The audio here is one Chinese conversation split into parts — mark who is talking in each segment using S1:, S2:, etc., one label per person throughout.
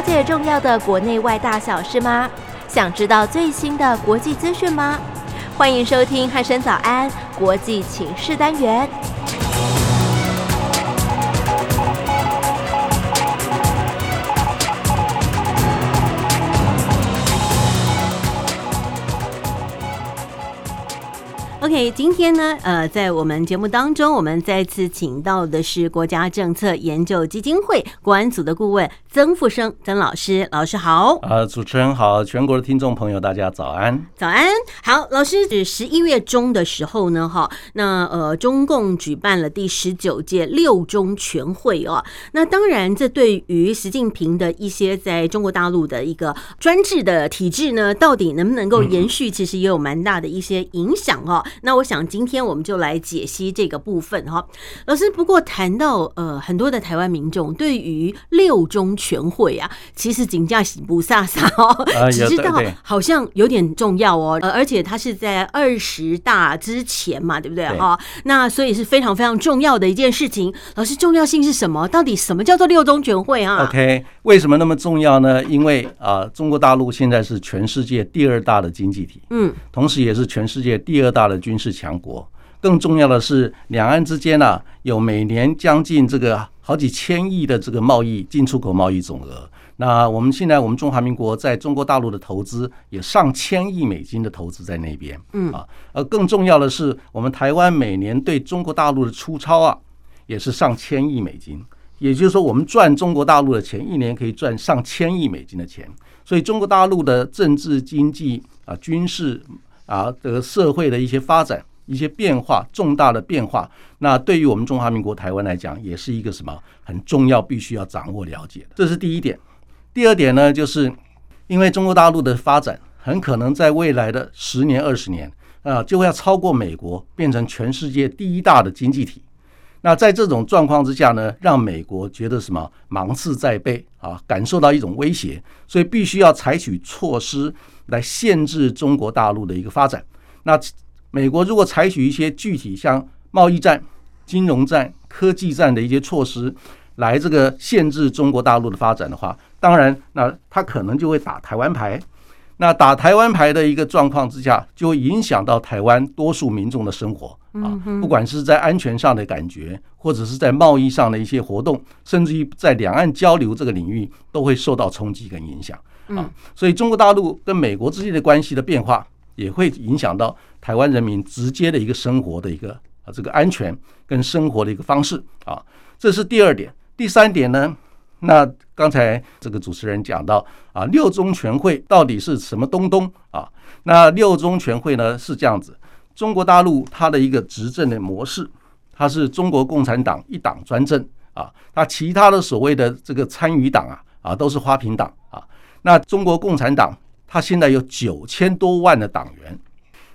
S1: 了解重要的国内外大小事吗？想知道最新的国际资讯吗？欢迎收听汉声早安国际情势单元。OK，今天呢，呃，在我们节目当中，我们再次请到的是国家政策研究基金会国安组的顾问曾富生曾老师，老师好。
S2: 呃，主持人好，全国的听众朋友大家早安。
S1: 早安，好，老师是十一月中的时候呢，哈，那呃，中共举办了第十九届六中全会哦。那当然，这对于习近平的一些在中国大陆的一个专制的体制呢，到底能不能够延续，其实也有蛮大的一些影响哦。那我想今天我们就来解析这个部分哈，老师。不过谈到呃很多的台湾民众对于六中全会啊，其实真的是不飒飒哦，只知道好像有点重要哦，呃而且它是在二十大之前嘛，对不对哈？那所以是非常非常重要的一件事情。老师，重要性是什么？到底什么叫做六中全会啊
S2: ？OK，为什么那么重要呢？因为啊，中国大陆现在是全世界第二大的经济体，嗯，同时也是全世界第二大的军事强国，更重要的是，两岸之间呢、啊、有每年将近这个好几千亿的这个贸易进出口贸易总额。那我们现在我们中华民国在中国大陆的投资也上千亿美金的投资在那边，嗯啊，而更重要的是，我们台湾每年对中国大陆的出超啊也是上千亿美金，也就是说，我们赚中国大陆的钱，一年可以赚上千亿美金的钱。所以，中国大陆的政治、经济啊、军事。啊，这个社会的一些发展、一些变化、重大的变化，那对于我们中华民国台湾来讲，也是一个什么很重要、必须要掌握了解的。这是第一点。第二点呢，就是因为中国大陆的发展很可能在未来的十年、二十年啊，就会要超过美国，变成全世界第一大的经济体。那在这种状况之下呢，让美国觉得什么芒刺在背啊，感受到一种威胁，所以必须要采取措施。来限制中国大陆的一个发展。那美国如果采取一些具体像贸易战、金融战、科技战的一些措施，来这个限制中国大陆的发展的话，当然，那他可能就会打台湾牌。那打台湾牌的一个状况之下，就会影响到台湾多数民众的生活啊，不管是在安全上的感觉，或者是在贸易上的一些活动，甚至于在两岸交流这个领域，都会受到冲击跟影响。啊，所以中国大陆跟美国之间的关系的变化，也会影响到台湾人民直接的一个生活的一个啊这个安全跟生活的一个方式啊，这是第二点。第三点呢，那刚才这个主持人讲到啊，六中全会到底是什么东东啊？那六中全会呢是这样子，中国大陆它的一个执政的模式，它是中国共产党一党专政啊，那其他的所谓的这个参与党啊啊都是花瓶党啊。那中国共产党，它现在有九千多万的党员，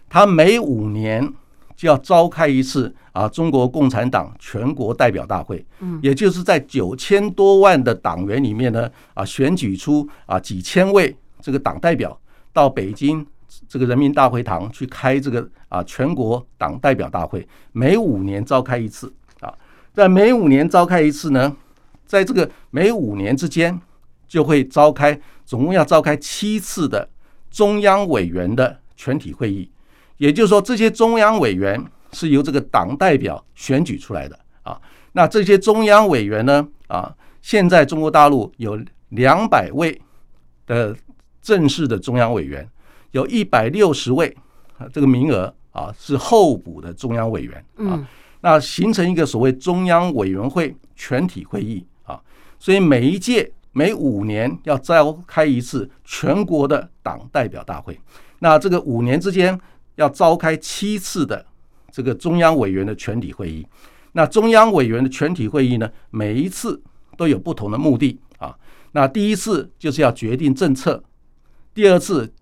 S2: 它每五年就要召开一次啊，中国共产党全国代表大会，嗯。也就是在九千多万的党员里面呢，啊，选举出啊几千位这个党代表到北京这个人民大会堂去开这个啊全国党代表大会，每五年召开一次啊，在每五年召开一次呢，在这个每五年之间就会召开。总共要召开七次的中央委员的全体会议，也就是说，这些中央委员是由这个党代表选举出来的啊。那这些中央委员呢，啊，现在中国大陆有两百位的正式的中央委员，有一百六十位啊，这个名额啊是候补的中央委员啊。那形成一个所谓中央委员会全体会议啊，所以每一届。每五年要召开一次全国的党代表大会，那这个五年之间要召开七次的这个中央委员的全体会议。那中央委员的全体会议呢，每一次都有不同的目的啊。那第一次就是要决定政策，第二次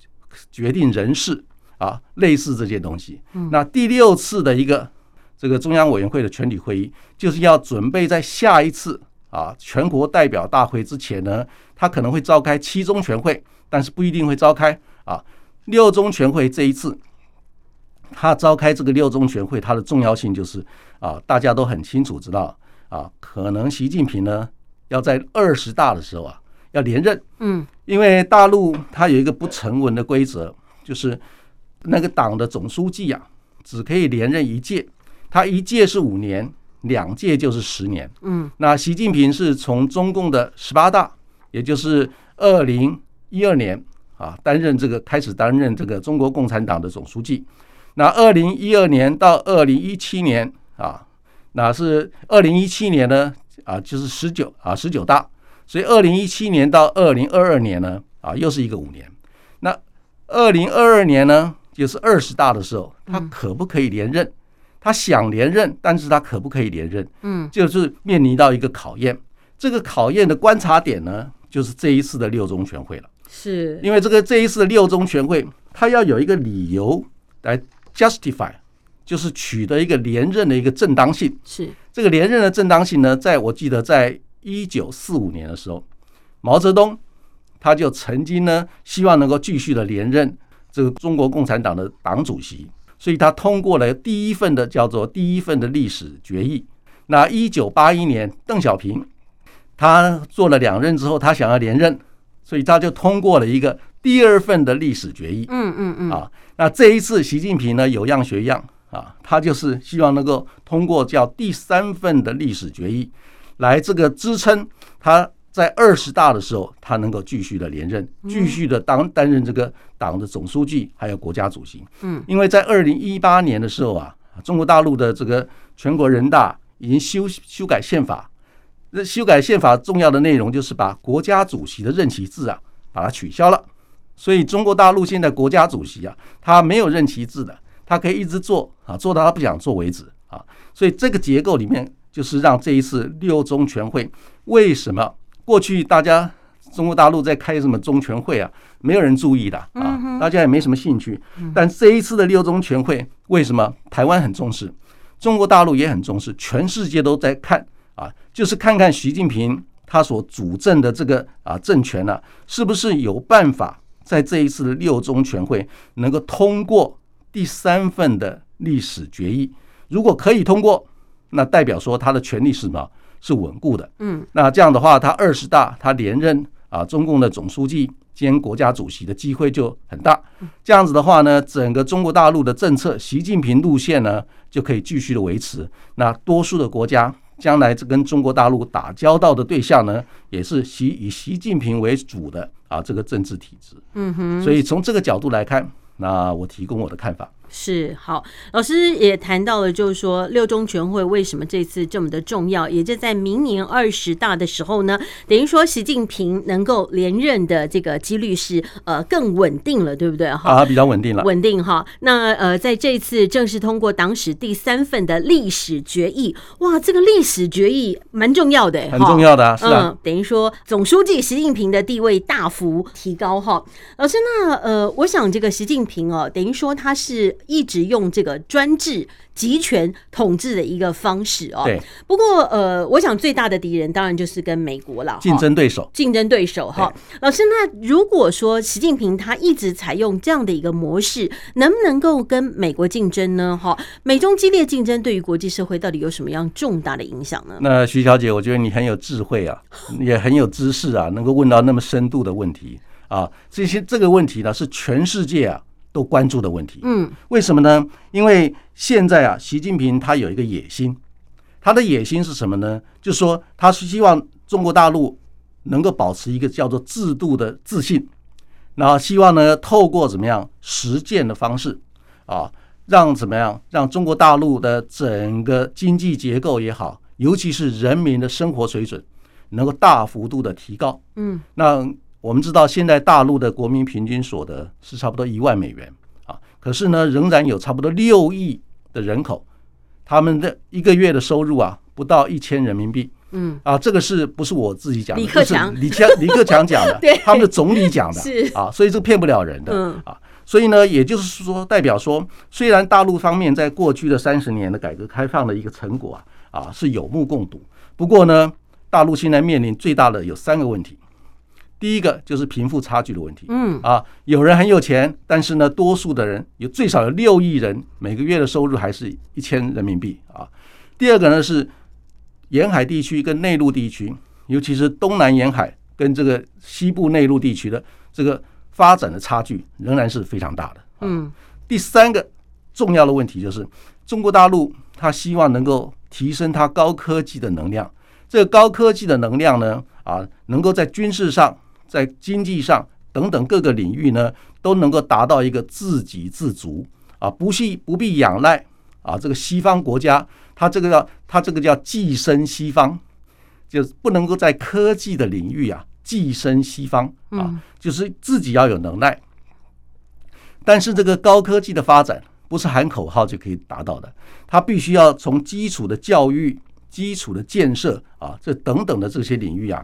S2: 决定人事啊，类似这些东西。那第六次的一个这个中央委员会的全体会议，就是要准备在下一次。啊，全国代表大会之前呢，他可能会召开七中全会，但是不一定会召开啊。六中全会这一次，他召开这个六中全会，它的重要性就是啊，大家都很清楚知道啊，可能习近平呢要在二十大的时候啊，要连任。
S1: 嗯，
S2: 因为大陆它有一个不成文的规则，就是那个党的总书记啊，只可以连任一届，他一届是五年，两届就是十年。
S1: 嗯，
S2: 那习近平是从中共的十八大，也就是二零一二年啊，担任这个开始担任这个中国共产党的总书记。那二零一二年到二零一七年啊，那是二零一七年呢啊，就是十九啊十九大，所以二零一七年到二零二二年呢啊，又是一个五年。那二零二二年呢，就是二十大的时候，他可不可以连任？他想连任，但是他可不可以连任？
S1: 嗯，
S2: 就是面临到一个考验。这个考验的观察点呢，就是这一次的六中全会了。
S1: 是
S2: 因为这个这一次的六中全会，他要有一个理由来。justify 就是取得一个连任的一个正当性。
S1: 是
S2: 这个连任的正当性呢，在我记得，在一九四五年的时候，毛泽东他就曾经呢，希望能够继续的连任这个中国共产党的党主席，所以他通过了第一份的叫做第一份的历史决议。那一九八一年，邓小平他做了两任之后，他想要连任，所以他就通过了一个第二份的历史决议。
S1: 嗯嗯嗯
S2: 啊。那这一次，习近平呢，有样学样啊，他就是希望能够通过叫第三份的历史决议，来这个支撑他在二十大的时候，他能够继续的连任，继续的当担任这个党的总书记，还有国家主席。
S1: 嗯，
S2: 因为在二零一八年的时候啊，中国大陆的这个全国人大已经修修改宪法，那修改宪法重要的内容就是把国家主席的任期制啊，把它取消了。所以中国大陆现在国家主席啊，他没有任期制的，他可以一直做啊，做到他不想做为止啊。所以这个结构里面，就是让这一次六中全会为什么过去大家中国大陆在开什么中全会啊，没有人注意的啊，大家也没什么兴趣。但这一次的六中全会，为什么台湾很重视，中国大陆也很重视，全世界都在看啊，就是看看习近平他所主政的这个啊政权呢，是不是有办法。在这一次的六中全会能够通过第三份的历史决议，如果可以通过，那代表说他的权力是什么？是稳固的。
S1: 嗯，
S2: 那这样的话，他二十大他连任啊中共的总书记兼国家主席的机会就很大。这样子的话呢，整个中国大陆的政策，习近平路线呢就可以继续的维持。那多数的国家。将来这跟中国大陆打交道的对象呢，也是习以习近平为主的啊这个政治体制。
S1: 嗯哼，
S2: 所以从这个角度来看，那我提供我的看法。
S1: 是好，老师也谈到了，就是说六中全会为什么这次这么的重要，也就在明年二十大的时候呢，等于说习近平能够连任的这个几率是呃更稳定了，对不对？哈
S2: 啊，比较稳定了，
S1: 稳定哈。那呃，在这次正式通过党史第三份的历史决议，哇，这个历史决议蛮重要的，
S2: 很重要的，是啊，
S1: 嗯，等于说总书记习近平的地位大幅提高哈。老师，那呃，我想这个习近平哦，等于说他是。一直用这个专制集权统治的一个方式哦。
S2: 对。
S1: 不过呃，我想最大的敌人当然就是跟美国了，
S2: 竞争对手。
S1: 竞争对手哈。老师，那如果说习近平他一直采用这样的一个模式，能不能够跟美国竞争呢？哈，美中激烈竞争对于国际社会到底有什么样重大的影响呢？
S2: 那徐小姐，我觉得你很有智慧啊，也很有知识啊，能够问到那么深度的问题啊。这些这个问题呢，是全世界啊。都关注的问题，
S1: 嗯，
S2: 为什么呢？因为现在啊，习近平他有一个野心，他的野心是什么呢？就是说，他是希望中国大陆能够保持一个叫做制度的自信，然后希望呢，透过怎么样实践的方式啊，让怎么样让中国大陆的整个经济结构也好，尤其是人民的生活水准能够大幅度的提高，
S1: 嗯，
S2: 那。我们知道，现在大陆的国民平均所得是差不多一万美元啊，可是呢，仍然有差不多六亿的人口，他们的一个月的收入啊，不到一千人民币。
S1: 嗯
S2: 啊，这个是不是我自己讲的？
S1: 李克强，
S2: 李强，李克强讲的，他们的总理讲的，
S1: 是
S2: 啊，所以这骗不了人的。
S1: 嗯
S2: 啊，所以呢，也就是说，代表说，虽然大陆方面在过去的三十年的改革开放的一个成果啊，啊是有目共睹，不过呢，大陆现在面临最大的有三个问题。第一个就是贫富差距的问题，
S1: 嗯
S2: 啊，有人很有钱，但是呢，多数的人有最少有六亿人每个月的收入还是一千人民币啊。第二个呢是沿海地区跟内陆地区，尤其是东南沿海跟这个西部内陆地区的这个发展的差距仍然是非常大的。嗯，第三个重要的问题就是中国大陆它希望能够提升它高科技的能量，这个高科技的能量呢，啊，能够在军事上、在经济上等等各个领域呢，都能够达到一个自给自足啊，不必不必仰赖啊这个西方国家，它这个叫它这个叫寄生西方。就是不能够在科技的领域啊寄生西方啊，就是自己要有能耐。但是这个高科技的发展不是喊口号就可以达到的，它必须要从基础的教育、基础的建设啊，这等等的这些领域啊，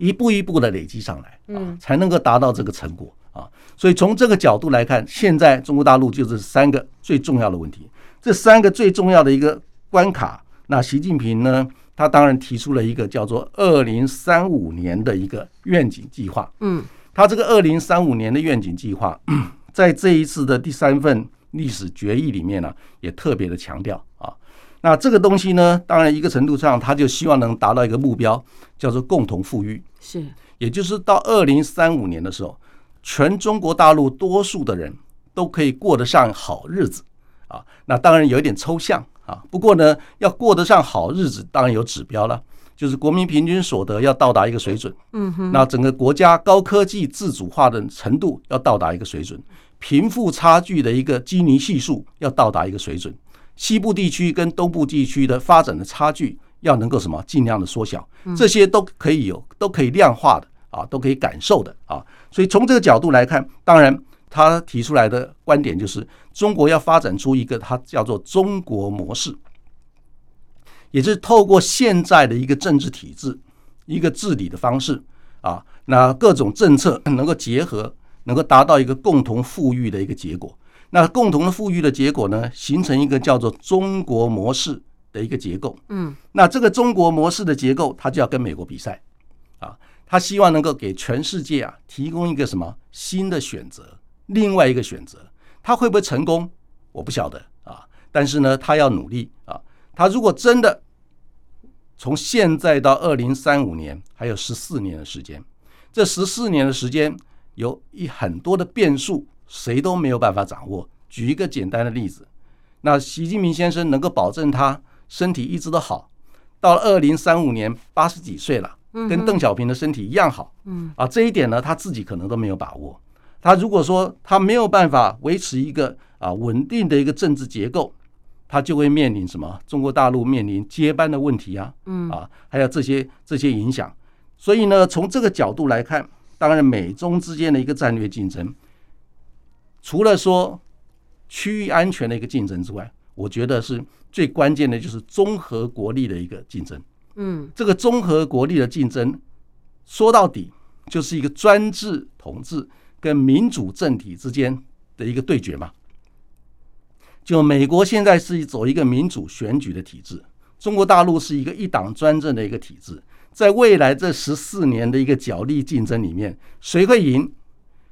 S2: 一步一步的累积上来啊，才能够达到这个成果啊。所以从这个角度来看，现在中国大陆就是三个最重要的问题，这三个最重要的一个关卡。那习近平呢？他当然提出了一个叫做“二零三五年”的一个愿景计划。嗯，他这个“二零三五年”的愿景计划，在这一次的第三份历史决议里面呢，也特别的强调啊。那这个东西呢，当然一个程度上，他就希望能达到一个目标，叫做共同富裕。是，也就是到二零三五年的时候，全中国大陆多数的人都可以过得上好日子啊。那当然有一点抽象。啊，不过呢，要过得上好日子，当然有指标了，就是国民平均所得要到达一个水准。嗯哼，那整个国家高科技自主化的程度要到达一个水准，贫富差距的一个基尼系数要到达一个水准，西部地区跟东部地区的发展的差距要能够什么尽量的缩小，这些都可以有，都可以量化的啊，都可以感受的啊。所以从这个角度来看，当然。他提出来的观点就是，中国要发展出一个他叫做中国模式，也就是透过现在的一个政治体制、一个治理的方式啊，那各种政策 能够结合，能够达到一个共同富裕的一个结果。那共同的富裕的结果呢，形成一个叫做中国模式的一个结构。嗯，那这个中国模式的结构，他就要跟美国比赛啊，他希望能够给全世界啊提供一个什么新的选择。另外一个选择，他会不会成功？我不晓得啊。但是呢，他要努力啊。他如果真的从现在到二零三五年还有十四年的时间，这十四年的时间有一很多的变数，谁都没有办法掌握。举一个简单的例子，那习近平先生能够保证他身体一直都好，到了二零三五年八十几岁了，跟邓小平的身体一样好，嗯啊，这一点呢，他自己可能都没有把握。他如果说他没有办法维持一个啊稳定的一个政治结构，他就会面临什么？中国大陆面临接班的问题啊，嗯啊，还有这些这些影响。所以呢，从这个角度来看，当然美中之间的一个战略竞争，除了说区域安全的一个竞争之外，我觉得是最关键的就是综合国力的一个竞争。嗯，这个综合国力的竞争，说到底就是一个专制统治。跟民主政体之间的一个对决嘛，就美国现在是走一个民主选举的体制，中国大陆是一个一党专政的一个体制，在未来这十四年的一个角力竞争里面，谁会赢？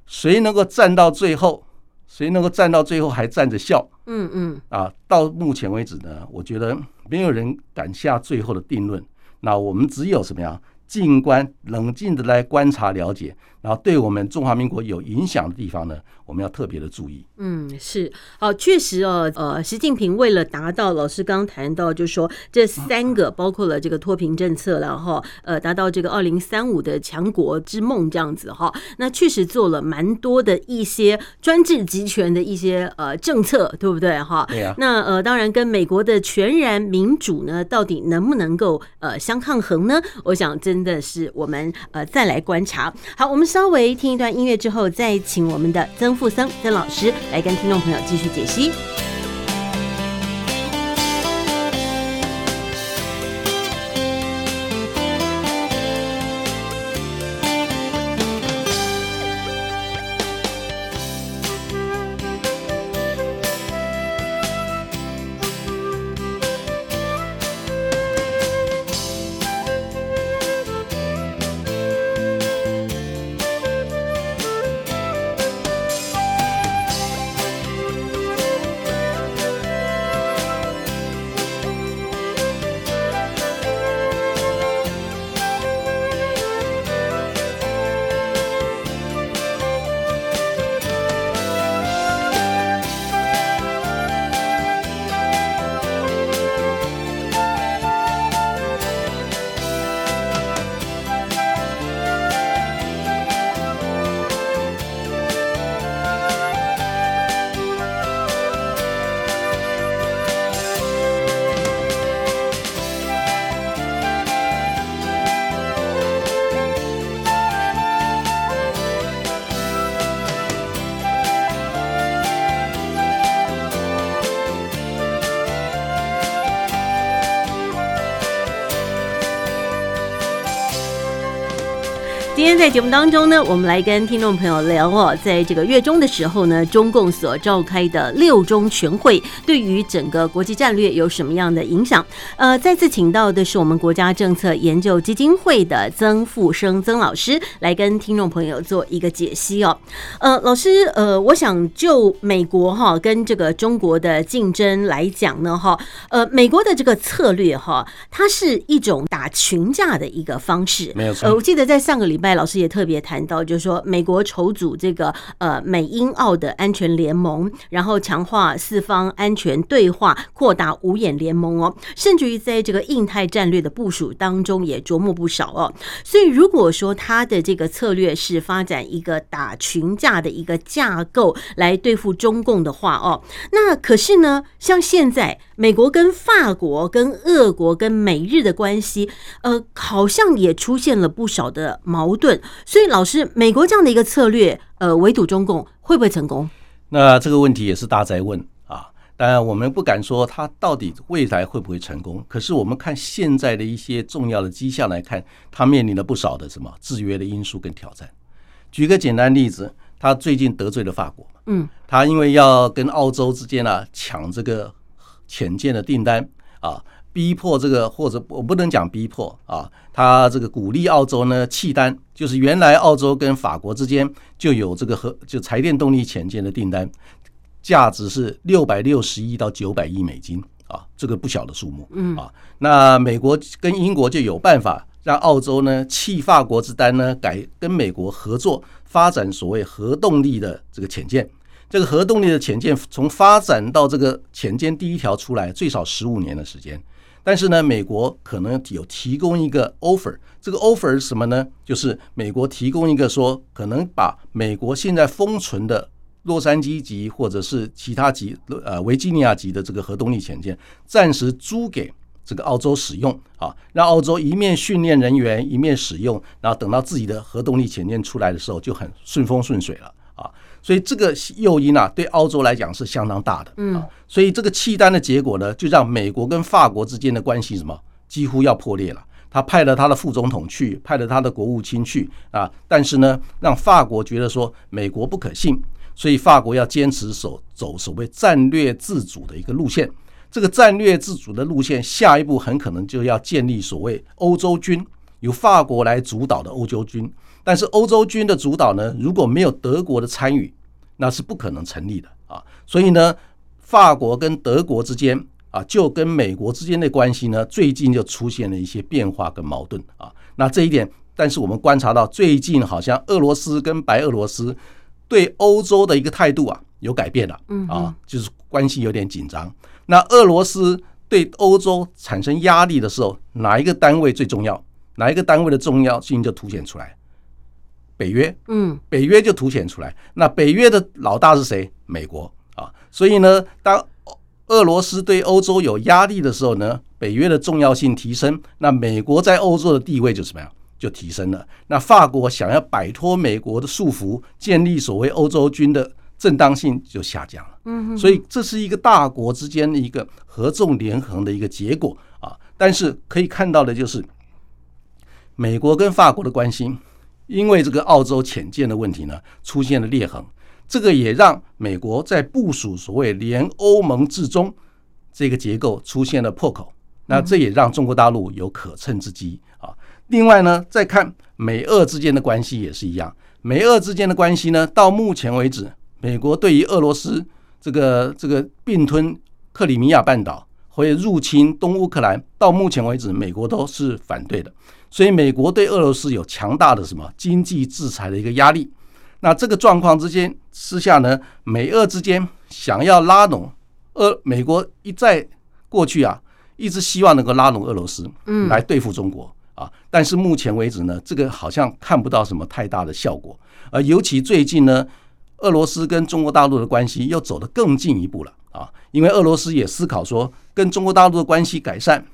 S2: 谁能够站到最后？谁能够站到最后还站着笑？嗯嗯，啊，到目前为止呢，我觉得没有人敢下最后的定论。那我们只有什么呀？静观，冷静的来观察了解。然后对我们中华民国有影响的地方呢，我们要特别的注意。
S1: 嗯，是，好，确实哦，呃，习近平为了达到老师刚刚谈到，就是说这三个包括了这个脱贫政策，然后呃，达到这个二零三五的强国之梦这样子哈，那确实做了蛮多的一些专制集权的一些呃政策，对不对哈？对啊。那呃，当然跟美国的全然民主呢，到底能不能够呃相抗衡呢？我想真的是我们呃再来观察。好，我们。稍微听一段音乐之后，再请我们的曾富森曾老师来跟听众朋友继续解析。在节目当中呢，我们来跟听众朋友聊哦，在这个月中的时候呢，中共所召开的六中全会对于整个国际战略有什么样的影响？呃，再次请到的是我们国家政策研究基金会的曾富生曾老师来跟听众朋友做一个解析哦。呃，老师，呃，我想就美国哈跟这个中国的竞争来讲呢，哈，呃，美国的这个策略哈，它是一种打群架的一个方式，
S2: 没有错。
S1: 呃，我记得在上个礼拜。老师也特别谈到，就是说美国筹组这个呃美英澳的安全联盟，然后强化四方安全对话，扩大五眼联盟哦，甚至于在这个印太战略的部署当中也琢磨不少哦。所以如果说他的这个策略是发展一个打群架的一个架构来对付中共的话哦，那可是呢，像现在美国跟法国、跟俄国、跟美日的关系，呃，好像也出现了不少的矛盾。所以，老师，美国这样的一个策略，呃，围堵中共会不会成功？
S2: 那这个问题也是大哉问啊！当然，我们不敢说它到底未来会不会成功。可是，我们看现在的一些重要的迹象来看，它面临了不少的什么制约的因素跟挑战。举个简单例子，他最近得罪了法国，嗯，他因为要跟澳洲之间啊抢这个潜舰的订单啊。逼迫这个，或者我不能讲逼迫啊，他这个鼓励澳洲呢弃单，就是原来澳洲跟法国之间就有这个核就柴电动力潜舰的订单，价值是六百六十亿到九百亿美金啊，这个不小的数目，嗯啊，那美国跟英国就有办法让澳洲呢弃法国之单呢，改跟美国合作发展所谓核动力的这个潜舰，这个核动力的潜舰从发展到这个潜舰第一条出来最少十五年的时间。但是呢，美国可能有提供一个 offer，这个 offer 是什么呢？就是美国提供一个说，可能把美国现在封存的洛杉矶级或者是其他级呃维吉尼亚级的这个核动力潜舰，暂时租给这个澳洲使用啊，让澳洲一面训练人员，一面使用，然后等到自己的核动力潜舰出来的时候，就很顺风顺水了。所以这个诱因啊，对澳洲来讲是相当大的。嗯，所以这个契丹的结果呢，就让美国跟法国之间的关系什么几乎要破裂了。他派了他的副总统去，派了他的国务卿去啊，但是呢，让法国觉得说美国不可信，所以法国要坚持守走所谓战略自主的一个路线。这个战略自主的路线，下一步很可能就要建立所谓欧洲军，由法国来主导的欧洲军。但是欧洲军的主导呢，如果没有德国的参与，那是不可能成立的啊，所以呢，法国跟德国之间啊，就跟美国之间的关系呢，最近就出现了一些变化跟矛盾啊。那这一点，但是我们观察到，最近好像俄罗斯跟白俄罗斯对欧洲的一个态度啊，有改变了，啊，就是关系有点紧张。那俄罗斯对欧洲产生压力的时候，哪一个单位最重要？哪一个单位的重要性就凸显出来？北约，嗯，北约就凸显出来。那北约的老大是谁？美国啊。所以呢，当俄罗斯对欧洲有压力的时候呢，北约的重要性提升，那美国在欧洲的地位就怎么样？就提升了。那法国想要摆脱美国的束缚，建立所谓欧洲军的正当性就下降了。嗯，所以这是一个大国之间的一个合纵连横的一个结果啊。但是可以看到的就是，美国跟法国的关系。因为这个澳洲潜舰的问题呢，出现了裂痕，这个也让美国在部署所谓联欧盟制中这个结构出现了破口，那这也让中国大陆有可乘之机。啊。另外呢，再看美俄之间的关系也是一样，美俄之间的关系呢，到目前为止，美国对于俄罗斯这个这个并吞克里米亚半岛或者入侵东乌克兰，到目前为止，美国都是反对的。所以，美国对俄罗斯有强大的什么经济制裁的一个压力。那这个状况之间之下呢，美俄之间想要拉拢俄，美国一再过去啊，一直希望能够拉拢俄罗斯，嗯，来对付中国啊。但是目前为止呢，这个好像看不到什么太大的效果。而尤其最近呢，俄罗斯跟中国大陆的关系又走得更进一步了啊，因为俄罗斯也思考说，跟中国大陆的关系改善、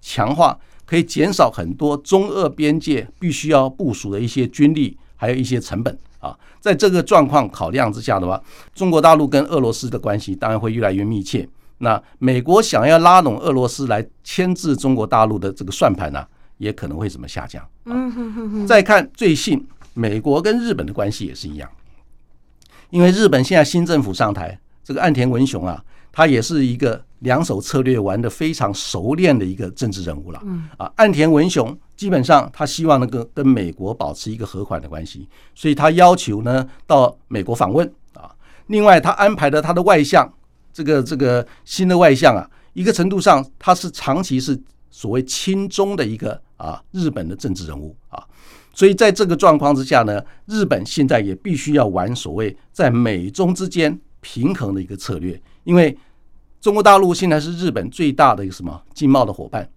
S2: 强化。可以减少很多中俄边界必须要部署的一些军力，还有一些成本啊。在这个状况考量之下的话，中国大陆跟俄罗斯的关系当然会越来越密切。那美国想要拉拢俄罗斯来牵制中国大陆的这个算盘呢，也可能会怎么下降？嗯哼哼哼。再看最近美国跟日本的关系也是一样，因为日本现在新政府上台，这个岸田文雄啊，他也是一个两手策略玩的非常熟练的一个政治人物了。嗯啊，岸田文雄基本上他希望能够跟美国保持一个和缓的关系，所以他要求呢到美国访问啊。另外，他安排的他的外相，这个这个新的外相啊，一个程度上他是长期是所谓亲中的一个啊日本的政治人物啊。所以在这个状况之下呢，日本现在也必须要玩所谓在美中之间。平衡的一个策略，因为中国大陆现在是日本最大的一个什么经贸的伙伴，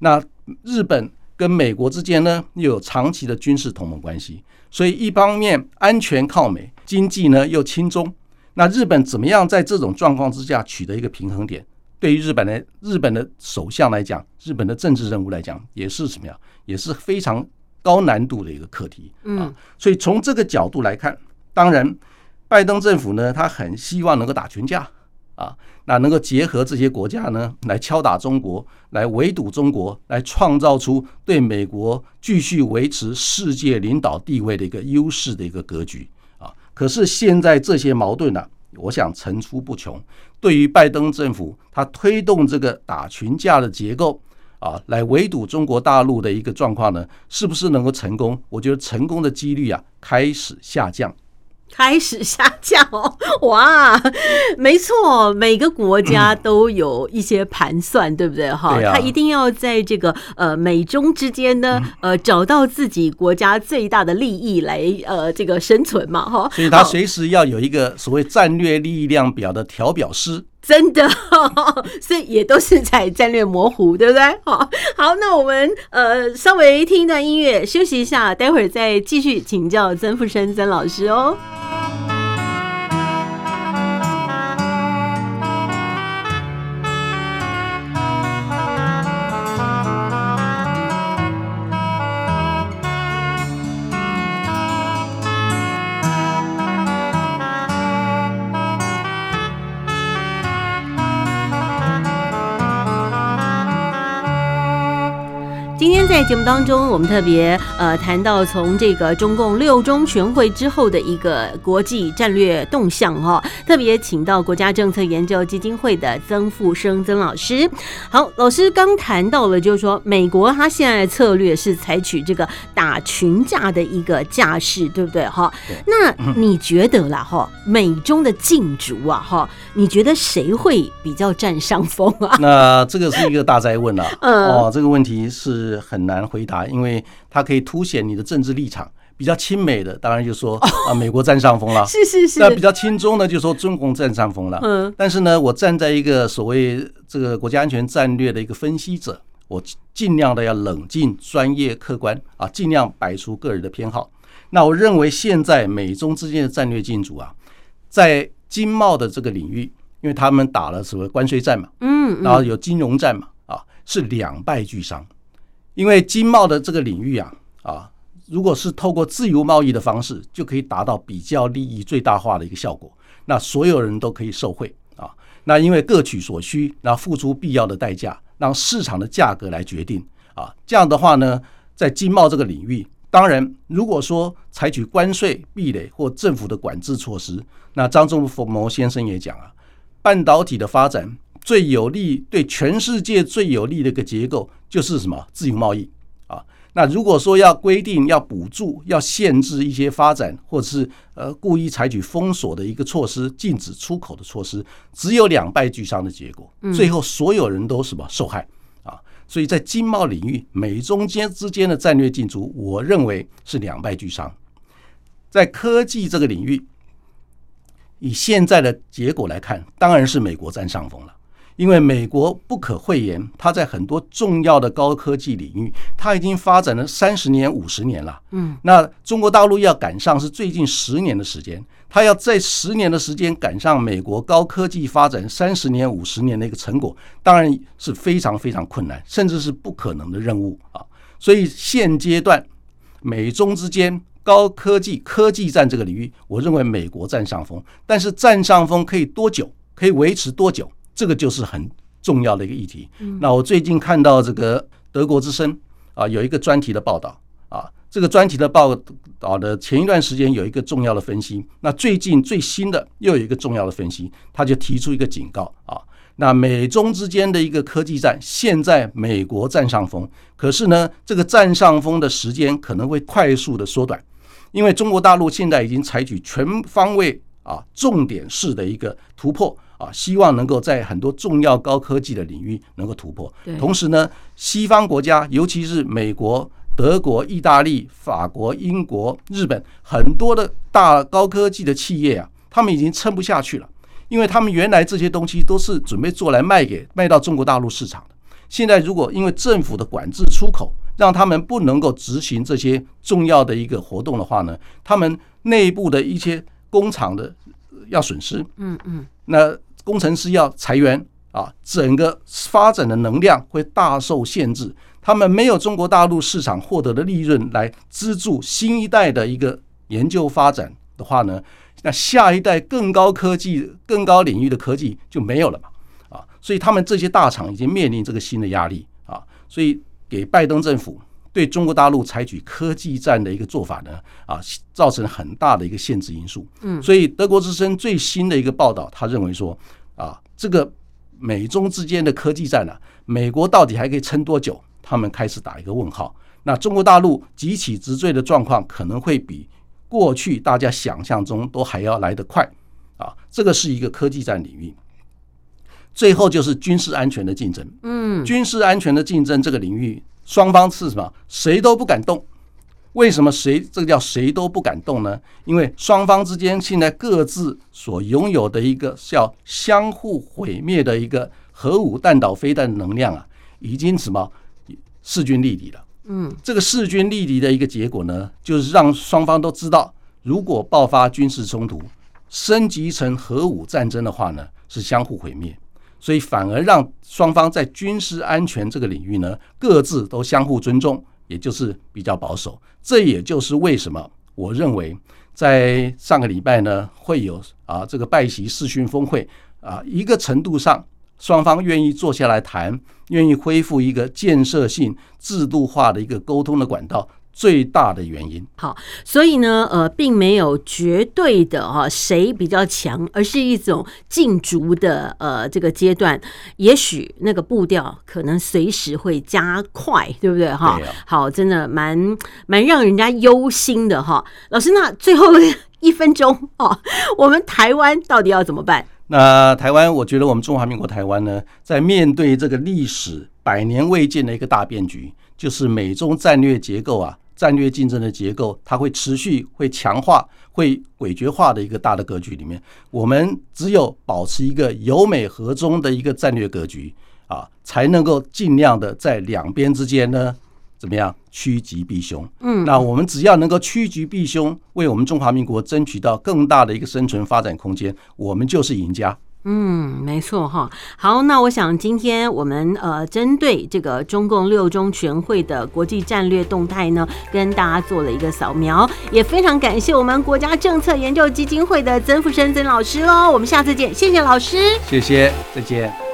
S2: 那日本跟美国之间呢又有长期的军事同盟关系，所以一方面安全靠美，经济呢又亲中，那日本怎么样在这种状况之下取得一个平衡点？对于日本的日本的首相来讲，日本的政治任务来讲，也是什么样？也是非常高难度的一个课题嗯。所以从这个角度来看，当然。拜登政府呢，他很希望能够打群架啊，那能够结合这些国家呢，来敲打中国，来围堵中国，来创造出对美国继续维持世界领导地位的一个优势的一个格局啊。可是现在这些矛盾呢、啊，我想层出不穷。对于拜登政府，他推动这个打群架的结构啊，来围堵中国大陆的一个状况呢，是不是能够成功？我觉得成功的几率啊，开始下降。
S1: 开始下降哦，哇，没错，每个国家都有一些盘算，对不对？哈，他一定要在这个呃美中之间呢，呃找到自己国家最大的利益来呃这个生存嘛，哈。
S2: 所以他随时要有一个所谓战略力量表的调表师。
S1: 真的，所以也都是在战略模糊，对不对？好，好，那我们呃稍微听一段音乐，休息一下，待会儿再继续请教曾富生曾老师哦。节目当中，我们特别呃谈到从这个中共六中全会之后的一个国际战略动向哈，特别请到国家政策研究基金会的曾富生曾老师。好，老师刚谈到了，就是说美国他现在的策略是采取这个打群架的一个架势，对不对哈？那你觉得啦哈，美中的竞逐啊哈，你觉得谁会比较占上风啊？
S2: 那这个是一个大灾问啊，哦，这个问题是。很难回答，因为它可以凸显你的政治立场。比较亲美的，当然就说啊，美国占上风了。
S1: 是是是。
S2: 那比较亲中呢，就说中共占上风了。嗯。但是呢，我站在一个所谓这个国家安全战略的一个分析者，我尽量的要冷静、专业、客观啊，尽量摆出个人的偏好。那我认为现在美中之间的战略竞逐啊，在经贸的这个领域，因为他们打了所谓关税战嘛，嗯，然后有金融战嘛，啊，是两败俱伤。因为经贸的这个领域啊，啊，如果是透过自由贸易的方式，就可以达到比较利益最大化的一个效果，那所有人都可以受惠啊。那因为各取所需，那付出必要的代价，让市场的价格来决定啊。这样的话呢，在经贸这个领域，当然如果说采取关税壁垒或政府的管制措施，那张忠谋先生也讲啊，半导体的发展。最有利对全世界最有利的一个结构就是什么？自由贸易啊。那如果说要规定、要补助、要限制一些发展，或者是呃故意采取封锁的一个措施、禁止出口的措施，只有两败俱伤的结果。最后所有人都什么受害啊？所以在经贸领域，美中间之间的战略竞逐，我认为是两败俱伤。在科技这个领域，以现在的结果来看，当然是美国占上风了。因为美国不可讳言，它在很多重要的高科技领域，它已经发展了三十年、五十年了。嗯，那中国大陆要赶上是最近十年的时间，它要在十年的时间赶上美国高科技发展三十年、五十年的一个成果，当然是非常非常困难，甚至是不可能的任务啊。所以现阶段美中之间高科技科技战这个领域，我认为美国占上风，但是占上风可以多久？可以维持多久？这个就是很重要的一个议题。那我最近看到这个德国之声啊，有一个专题的报道啊，这个专题的报道的前一段时间有一个重要的分析，那最近最新的又有一个重要的分析，他就提出一个警告啊，那美中之间的一个科技战，现在美国占上风，可是呢，这个占上风的时间可能会快速的缩短，因为中国大陆现在已经采取全方位啊重点式的一个突破。啊，希望能够在很多重要高科技的领域能够突破。同时呢，西方国家，尤其是美国、德国、意大利、法国、英国、日本，很多的大高科技的企业啊，他们已经撑不下去了，因为他们原来这些东西都是准备做来卖给卖到中国大陆市场的。现在如果因为政府的管制出口，让他们不能够执行这些重要的一个活动的话呢，他们内部的一些工厂的要损失。嗯嗯，那。工程师要裁员啊，整个发展的能量会大受限制。他们没有中国大陆市场获得的利润来资助新一代的一个研究发展的话呢，那下一代更高科技、更高领域的科技就没有了嘛啊！所以他们这些大厂已经面临这个新的压力啊，所以给拜登政府对中国大陆采取科技战的一个做法呢啊，造成很大的一个限制因素。嗯，所以德国之声最新的一个报道，他认为说。啊，这个美中之间的科技战呢、啊，美国到底还可以撑多久？他们开始打一个问号。那中国大陆急起直追的状况可能会比过去大家想象中都还要来得快啊！这个是一个科技战领域。最后就是军事安全的竞争。嗯，军事安全的竞争这个领域，双方是什么？谁都不敢动。为什么谁这个叫谁都不敢动呢？因为双方之间现在各自所拥有的一个叫相互毁灭的一个核武弹道飞弹的能量啊，已经什么势均力敌了。嗯，这个势均力敌的一个结果呢，就是让双方都知道，如果爆发军事冲突，升级成核武战争的话呢，是相互毁灭。所以反而让双方在军事安全这个领域呢，各自都相互尊重。也就是比较保守，这也就是为什么我认为在上个礼拜呢，会有啊这个拜习视讯峰会啊，一个程度上双方愿意坐下来谈，愿意恢复一个建设性制度化的一个沟通的管道。最大的原因。
S1: 好，所以呢，呃，并没有绝对的哈谁比较强，而是一种竞逐的呃这个阶段。也许那个步调可能随时会加快，对不对哈？好，真的蛮蛮让人家忧心的哈。老师，那最后一分钟哦，我们台湾到底要怎么办？
S2: 那台湾，我觉得我们中华民国台湾呢，在面对这个历史百年未见的一个大变局，就是美中战略结构啊。战略竞争的结构，它会持续、会强化、会诡谲化的一个大的格局里面，我们只有保持一个由美和中的一个战略格局啊，才能够尽量的在两边之间呢，怎么样趋吉避凶？嗯，那我们只要能够趋吉避凶，为我们中华民国争取到更大的一个生存发展空间，我们就是赢家。
S1: 嗯，没错哈。好，那我想今天我们呃针对这个中共六中全会的国际战略动态呢，跟大家做了一个扫描，也非常感谢我们国家政策研究基金会的曾福生曾老师喽。我们下次见，谢谢老师，
S2: 谢谢，再见。